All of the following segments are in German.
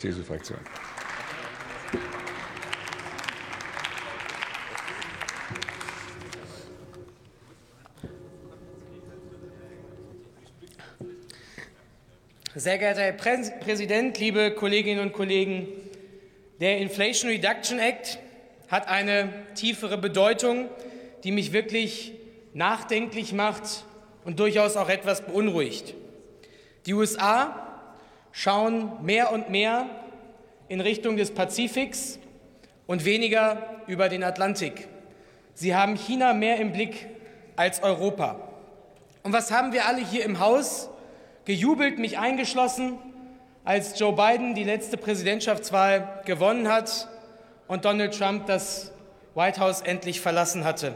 CSU-Fraktion. Sehr geehrter Herr Präsident, liebe Kolleginnen und Kollegen! Der Inflation Reduction Act hat eine tiefere Bedeutung, die mich wirklich nachdenklich macht und durchaus auch etwas beunruhigt. Die USA schauen mehr und mehr in Richtung des Pazifiks und weniger über den Atlantik. Sie haben China mehr im Blick als Europa. Und was haben wir alle hier im Haus gejubelt, mich eingeschlossen, als Joe Biden die letzte Präsidentschaftswahl gewonnen hat und Donald Trump das White House endlich verlassen hatte.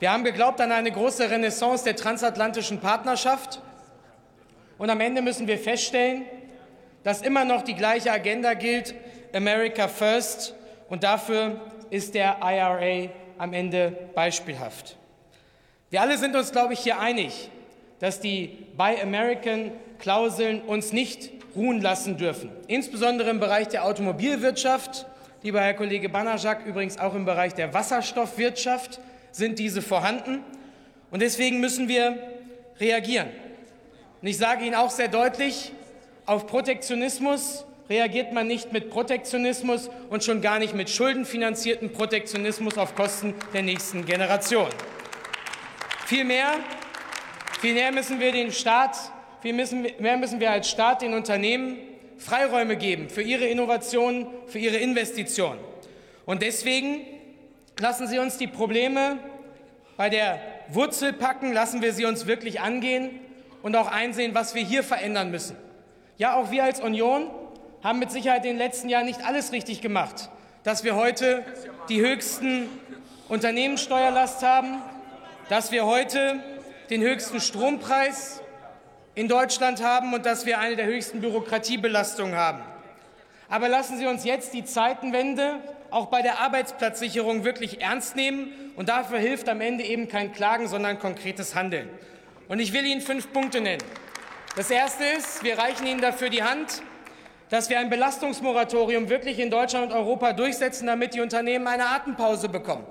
Wir haben geglaubt an eine große Renaissance der transatlantischen Partnerschaft. Und am Ende müssen wir feststellen, dass immer noch die gleiche Agenda gilt, America First. Und dafür ist der IRA am Ende beispielhaft. Wir alle sind uns, glaube ich, hier einig, dass die Buy American Klauseln uns nicht ruhen lassen dürfen. Insbesondere im Bereich der Automobilwirtschaft, lieber Herr Kollege Banajak, übrigens auch im Bereich der Wasserstoffwirtschaft sind diese vorhanden. Und deswegen müssen wir reagieren. Und ich sage Ihnen auch sehr deutlich, auf Protektionismus reagiert man nicht mit Protektionismus und schon gar nicht mit schuldenfinanzierten Protektionismus auf Kosten der nächsten Generation. Vielmehr, vielmehr müssen wir den Staat, vielmehr müssen wir als Staat den Unternehmen Freiräume geben für ihre Innovationen, für ihre Investitionen. Und deswegen lassen Sie uns die Probleme bei der Wurzel packen, lassen wir sie uns wirklich angehen und auch einsehen, was wir hier verändern müssen. Ja, auch wir als Union haben mit Sicherheit in den letzten Jahren nicht alles richtig gemacht, dass wir heute die höchsten Unternehmenssteuerlast haben, dass wir heute den höchsten Strompreis in Deutschland haben und dass wir eine der höchsten Bürokratiebelastungen haben. Aber lassen Sie uns jetzt die Zeitenwende auch bei der Arbeitsplatzsicherung wirklich ernst nehmen. Und dafür hilft am Ende eben kein Klagen, sondern konkretes Handeln. Und ich will Ihnen fünf Punkte nennen. Das erste ist, wir reichen Ihnen dafür die Hand, dass wir ein Belastungsmoratorium wirklich in Deutschland und Europa durchsetzen, damit die Unternehmen eine Atempause bekommen.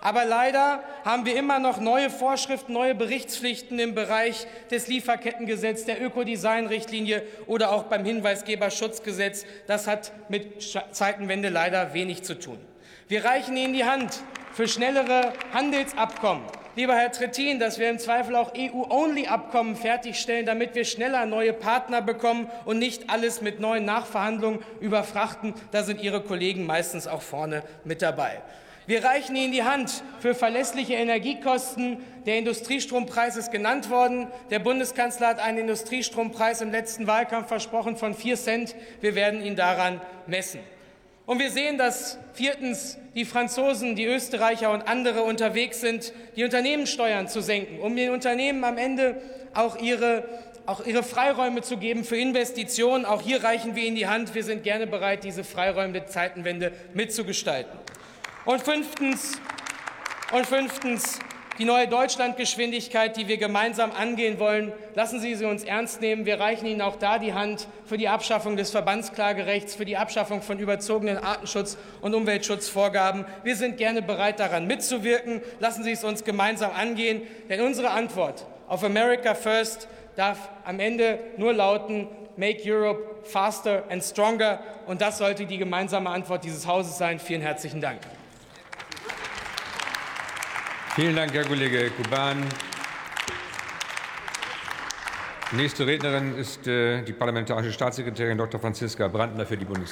Aber leider haben wir immer noch neue Vorschriften, neue Berichtspflichten im Bereich des Lieferkettengesetzes, der Ökodesign-Richtlinie oder auch beim Hinweisgeberschutzgesetz. Das hat mit Zeitenwende leider wenig zu tun. Wir reichen Ihnen die Hand für schnellere Handelsabkommen. Lieber Herr Trittin, dass wir im Zweifel auch EU-Only-Abkommen fertigstellen, damit wir schneller neue Partner bekommen und nicht alles mit neuen Nachverhandlungen überfrachten. Da sind Ihre Kollegen meistens auch vorne mit dabei. Wir reichen Ihnen die Hand für verlässliche Energiekosten. Der Industriestrompreis ist genannt worden. Der Bundeskanzler hat einen Industriestrompreis im letzten Wahlkampf versprochen von vier Cent. Wir werden ihn daran messen. Und wir sehen, dass viertens die Franzosen, die Österreicher und andere unterwegs sind, die Unternehmenssteuern zu senken, um den Unternehmen am Ende auch ihre, auch ihre Freiräume zu geben für Investitionen. Auch hier reichen wir Ihnen die Hand. Wir sind gerne bereit, diese Freiräume der Zeitenwende mitzugestalten. Und fünftens, und fünftens die neue Deutschlandgeschwindigkeit, die wir gemeinsam angehen wollen. Lassen Sie sie uns ernst nehmen. Wir reichen Ihnen auch da die Hand für die Abschaffung des Verbandsklagerechts, für die Abschaffung von überzogenen Artenschutz- und Umweltschutzvorgaben. Wir sind gerne bereit, daran mitzuwirken. Lassen Sie es uns gemeinsam angehen, denn unsere Antwort auf America First darf am Ende nur lauten, Make Europe faster and stronger. Und das sollte die gemeinsame Antwort dieses Hauses sein. Vielen herzlichen Dank. Vielen Dank, Herr Kollege Kuban. Nächste Rednerin ist äh, die parlamentarische Staatssekretärin Dr. Franziska Brandner für die Bundesregierung.